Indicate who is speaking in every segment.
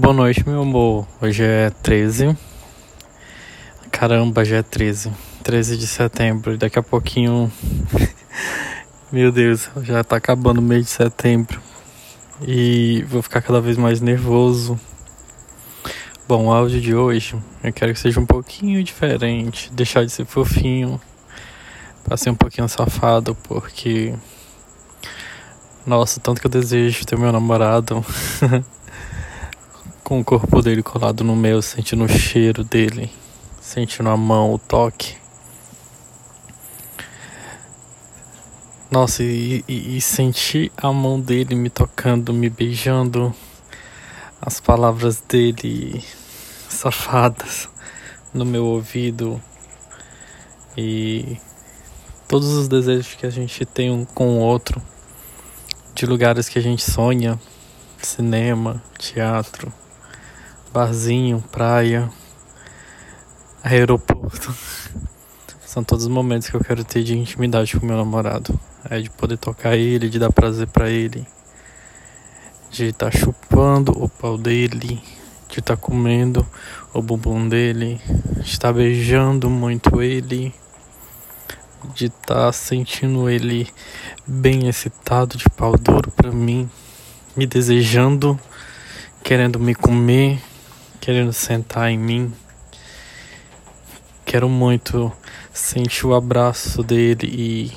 Speaker 1: Boa noite, meu amor. Hoje é 13. Caramba, já é 13. 13 de setembro. Daqui a pouquinho. meu Deus, já tá acabando o mês de setembro. E vou ficar cada vez mais nervoso. Bom, o áudio de hoje eu quero que seja um pouquinho diferente. Deixar de ser fofinho. Pra ser um pouquinho safado, porque. Nossa, tanto que eu desejo ter meu namorado. com o corpo dele colado no meu, sentindo o cheiro dele, sentindo a mão, o toque. Nossa, e, e, e sentir a mão dele me tocando, me beijando, as palavras dele safadas no meu ouvido e todos os desejos que a gente tem um com o outro, de lugares que a gente sonha, cinema, teatro barzinho, praia, aeroporto. São todos os momentos que eu quero ter de intimidade com meu namorado. É de poder tocar ele, de dar prazer para ele, de estar tá chupando o pau dele, de estar tá comendo o bumbum dele, de estar tá beijando muito ele, de estar tá sentindo ele bem excitado de pau duro para mim, me desejando, querendo me comer querendo sentar em mim. Quero muito sentir o abraço dele e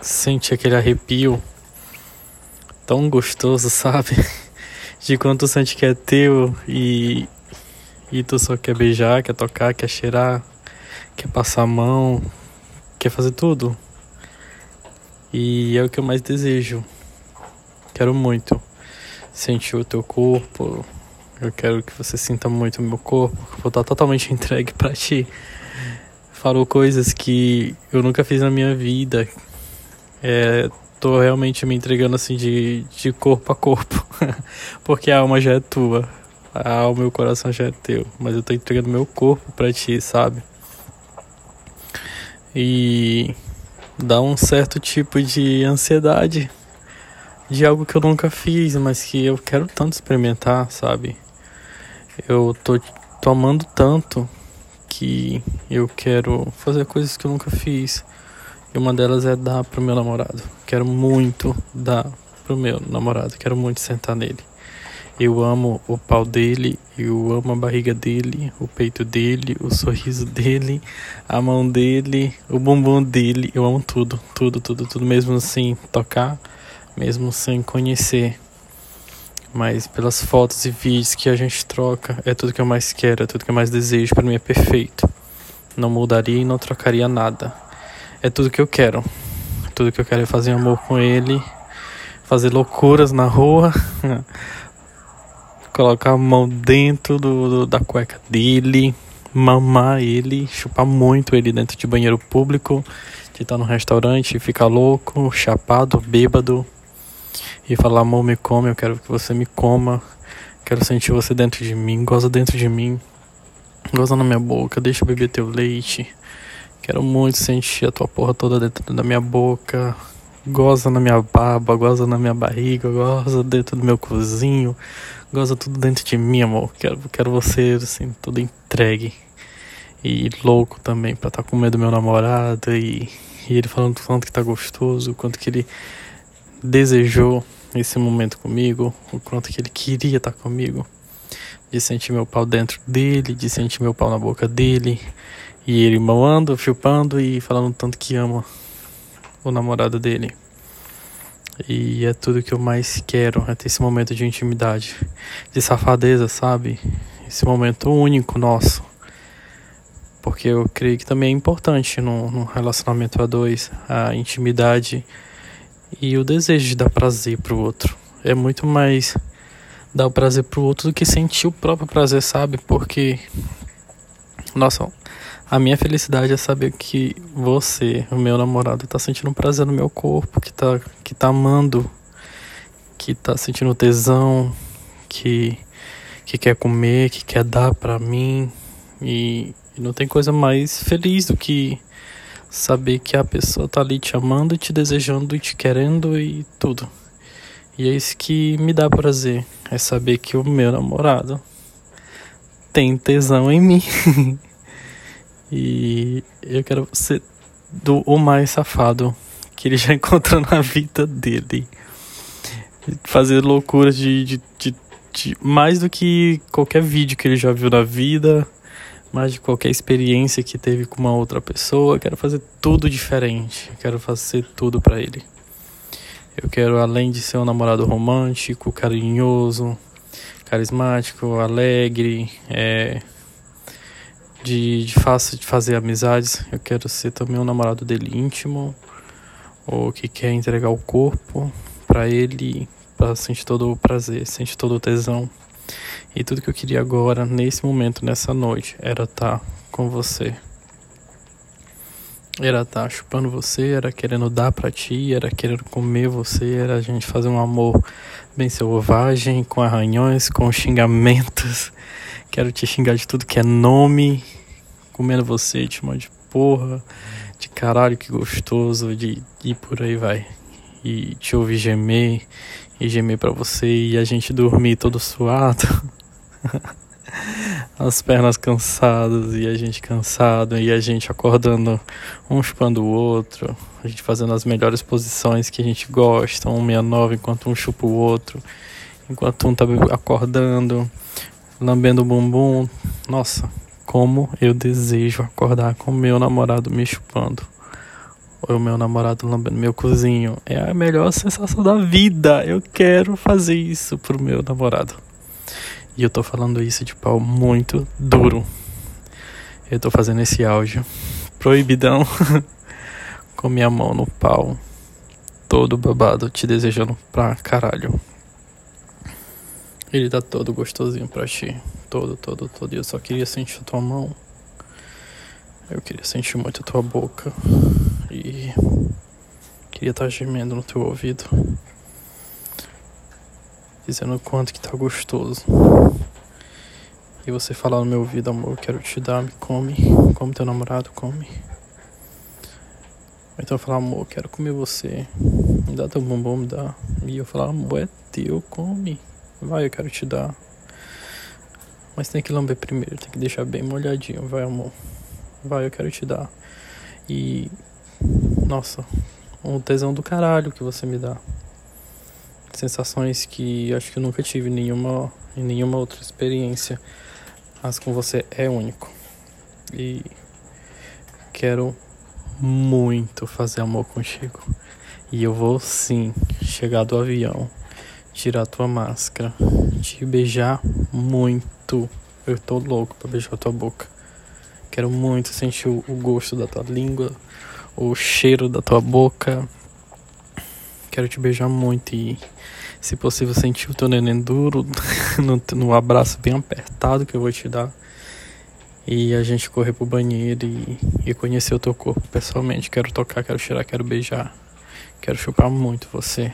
Speaker 1: sentir aquele arrepio tão gostoso, sabe? De quando tu sente que é teu e, e tu só quer beijar, quer tocar, quer cheirar, quer passar a mão, quer fazer tudo. E é o que eu mais desejo. Quero muito sentir o teu corpo, eu quero que você sinta muito o meu corpo. Vou estar totalmente entregue para ti. Falou coisas que eu nunca fiz na minha vida. É, tô realmente me entregando assim de, de corpo a corpo. Porque a alma já é tua. A alma e o coração já é teu. Mas eu tô entregando meu corpo para ti, sabe? E dá um certo tipo de ansiedade de algo que eu nunca fiz, mas que eu quero tanto experimentar, sabe? Eu tô tomando tanto que eu quero fazer coisas que eu nunca fiz. E uma delas é dar pro meu namorado. Quero muito dar pro meu namorado. Quero muito sentar nele. Eu amo o pau dele, eu amo a barriga dele, o peito dele, o sorriso dele, a mão dele, o bumbum dele. Eu amo tudo, tudo, tudo, tudo. Mesmo assim, tocar, mesmo sem conhecer mas pelas fotos e vídeos que a gente troca, é tudo que eu mais quero, é tudo que eu mais desejo, para mim é perfeito. Não mudaria e não trocaria nada. É tudo que eu quero. Tudo que eu quero é fazer amor com ele, fazer loucuras na rua, colocar a mão dentro do, do, da cueca dele, mamar ele, chupar muito ele dentro de banheiro público, de estar no restaurante, ficar louco, chapado, bêbado e falar: amor, me come, eu quero que você me coma, quero sentir você dentro de mim, goza dentro de mim, goza na minha boca, deixa eu beber teu leite. Quero muito sentir a tua porra toda dentro da minha boca. Goza na minha baba, goza na minha barriga, goza dentro do meu cozinho, goza tudo dentro de mim, amor. Quero, quero você, assim, tudo entregue. E louco também pra estar tá com medo do meu namorado e, e ele falando quanto que tá gostoso, quanto que ele desejou esse momento comigo, o quanto que ele queria estar comigo, de sentir meu pau dentro dele, de sentir meu pau na boca dele, e ele mamando, chupando e falando tanto que ama o namorado dele. E é tudo que eu mais quero, é ter esse momento de intimidade, de safadeza, sabe? Esse momento único nosso. Porque eu creio que também é importante no, no relacionamento a dois, a intimidade e o desejo de dar prazer pro outro. É muito mais dar o prazer pro outro do que sentir o próprio prazer, sabe? Porque, nossa, a minha felicidade é saber que você, o meu namorado, tá sentindo prazer no meu corpo, que tá, que tá amando, que tá sentindo tesão, que, que quer comer, que quer dar pra mim. E, e não tem coisa mais feliz do que saber que a pessoa tá ali te amando, te desejando e te querendo e tudo. E é isso que me dá prazer, é saber que o meu namorado tem tesão em mim. e eu quero ser do o mais safado que ele já encontrou na vida dele. Fazer loucuras de, de, de, de mais do que qualquer vídeo que ele já viu na vida mais de qualquer experiência que teve com uma outra pessoa. Eu quero fazer tudo diferente. Eu quero fazer tudo para ele. Eu quero, além de ser um namorado romântico, carinhoso, carismático, alegre, é, de, de fácil de fazer amizades, eu quero ser também um namorado dele íntimo, ou que quer entregar o corpo para ele, para sentir todo o prazer, sentir todo o tesão. E tudo que eu queria agora, nesse momento, nessa noite, era estar tá com você. Era estar tá chupando você, era querendo dar pra ti, era querendo comer você, era a gente fazer um amor bem selvagem, com arranhões, com xingamentos. Quero te xingar de tudo que é nome, comendo você, te chamando de porra, de caralho que gostoso, de e por aí vai. E te ouvir gemer, e gemer pra você, e a gente dormir todo suado. As pernas cansadas e a gente cansado e a gente acordando um chupando o outro, a gente fazendo as melhores posições que a gente gosta, um 69 enquanto um chupa o outro, enquanto um tá acordando, lambendo o bumbum. Nossa, como eu desejo acordar com meu namorado me chupando. Ou meu namorado lambendo meu cozinho. É a melhor sensação da vida. Eu quero fazer isso pro meu namorado. E eu tô falando isso de pau muito duro. Eu tô fazendo esse áudio proibidão com minha mão no pau, todo babado, te desejando pra caralho. Ele tá todo gostosinho pra ti, todo, todo, todo. E eu só queria sentir tua mão. Eu queria sentir muito a tua boca e queria estar gemendo no teu ouvido dizendo o quanto que tá gostoso. E você falar no meu ouvido, amor, quero te dar, me come, como teu namorado come. Então falar, amor, quero comer você, me dá teu bumbum, me dá. E eu falar, amor, é teu, come. Vai, eu quero te dar. Mas tem que lamber primeiro, tem que deixar bem molhadinho, vai, amor. Vai, eu quero te dar. E. Nossa, um tesão do caralho que você me dá sensações que acho que eu nunca tive nenhuma em nenhuma outra experiência. Mas com você é único. E quero muito fazer amor contigo. E eu vou sim chegar do avião, tirar tua máscara, te beijar muito. Eu tô louco pra beijar tua boca. Quero muito sentir o gosto da tua língua, o cheiro da tua boca, Quero te beijar muito e, se possível, sentir o teu neném duro no, no abraço bem apertado que eu vou te dar. E a gente correr pro banheiro e, e conhecer o teu corpo pessoalmente. Quero tocar, quero cheirar, quero beijar. Quero chupar muito você.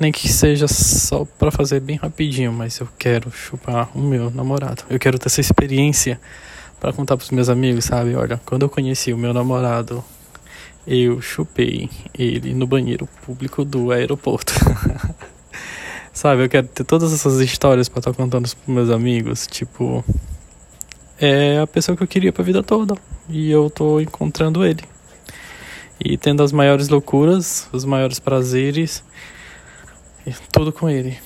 Speaker 1: Nem que seja só para fazer bem rapidinho, mas eu quero chupar o meu namorado. Eu quero ter essa experiência para contar pros meus amigos, sabe? Olha, quando eu conheci o meu namorado, eu chupei ele no banheiro público do aeroporto. Sabe, eu quero ter todas essas histórias para estar tá contando pros meus amigos, tipo, é a pessoa que eu queria pra vida toda e eu tô encontrando ele. E tendo as maiores loucuras, os maiores prazeres, tudo com ele.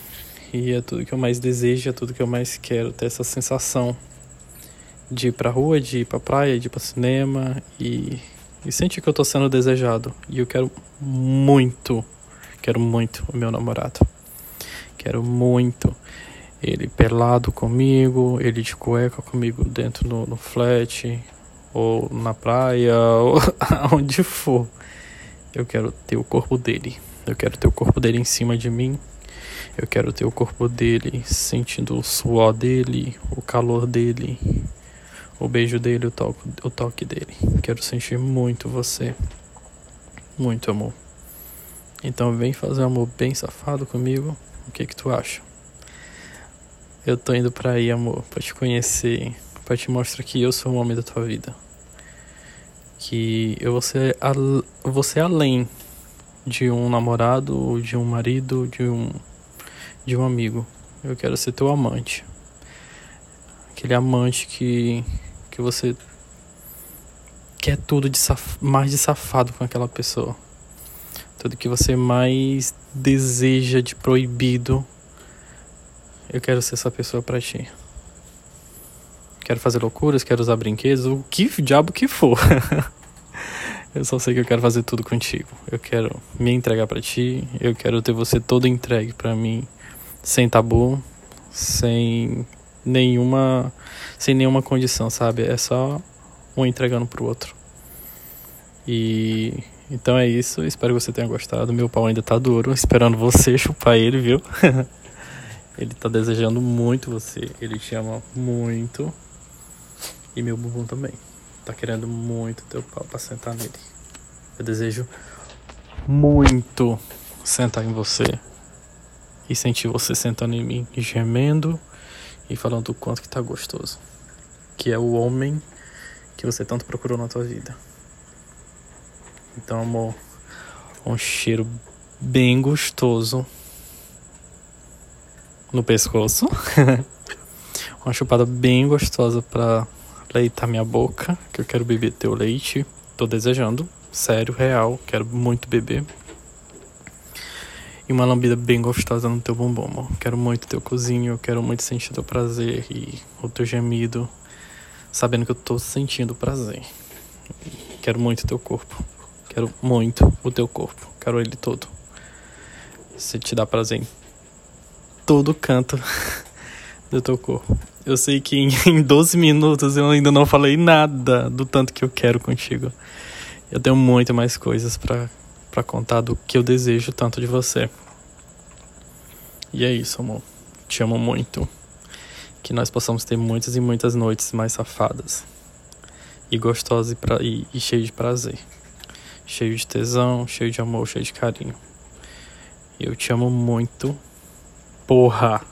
Speaker 1: E é tudo que eu mais desejo, é tudo que eu mais quero, ter essa sensação de ir pra rua, de ir pra praia, de ir pra cinema e e sente que eu tô sendo desejado. E eu quero muito, quero muito o meu namorado. Quero muito ele pelado comigo, ele de cueca comigo dentro no, no flat, ou na praia, ou aonde for. Eu quero ter o corpo dele. Eu quero ter o corpo dele em cima de mim. Eu quero ter o corpo dele sentindo o suor dele, o calor dele, o beijo dele, o toque, o toque dele. Quero sentir muito você. Muito amor. Então vem fazer um amor bem safado comigo. O que que tu acha? Eu tô indo pra aí, amor, pra te conhecer, pra te mostrar que eu sou o homem da tua vida. Que eu vou ser, al vou ser além de um namorado, de um marido, de um de um amigo. Eu quero ser teu amante. Aquele amante que, que você quer tudo de saf mais de safado com aquela pessoa. Tudo que você mais deseja de proibido. Eu quero ser essa pessoa para ti. Quero fazer loucuras, quero usar brinquedos, o que diabo que for. eu só sei que eu quero fazer tudo contigo. Eu quero me entregar para ti, eu quero ter você todo entregue para mim, sem tabu, sem nenhuma sem nenhuma condição, sabe? É só um entregando pro outro. E então é isso. Espero que você tenha gostado. Meu pau ainda tá duro, esperando você chupar ele, viu? ele tá desejando muito você. Ele te ama muito. E meu bumbum também. Tá querendo muito teu pau pra sentar nele. Eu desejo muito sentar em você. E sentir você sentando em mim, gemendo e falando o quanto que tá gostoso. Que é o homem que você tanto procurou na tua vida. Então, amor, um cheiro bem gostoso no pescoço. Uma chupada bem gostosa pra leitar minha boca, que eu quero beber teu leite. Tô desejando, sério, real, quero muito beber. E uma lambida bem gostosa no teu bumbum, amor. Quero muito teu cozinho, quero muito sentir teu prazer e o teu gemido, sabendo que eu tô sentindo prazer. Quero muito teu corpo. Quero muito o teu corpo. Quero ele todo. Se te dá prazer em todo canto do teu corpo. Eu sei que em 12 minutos eu ainda não falei nada do tanto que eu quero contigo. Eu tenho muito mais coisas para para contar do que eu desejo tanto de você. E é isso, amor. Te amo muito. Que nós possamos ter muitas e muitas noites mais safadas. E gostosas e, pra, e, e de prazer cheio de tesão, cheio de amor, cheio de carinho. Eu te amo muito. Porra!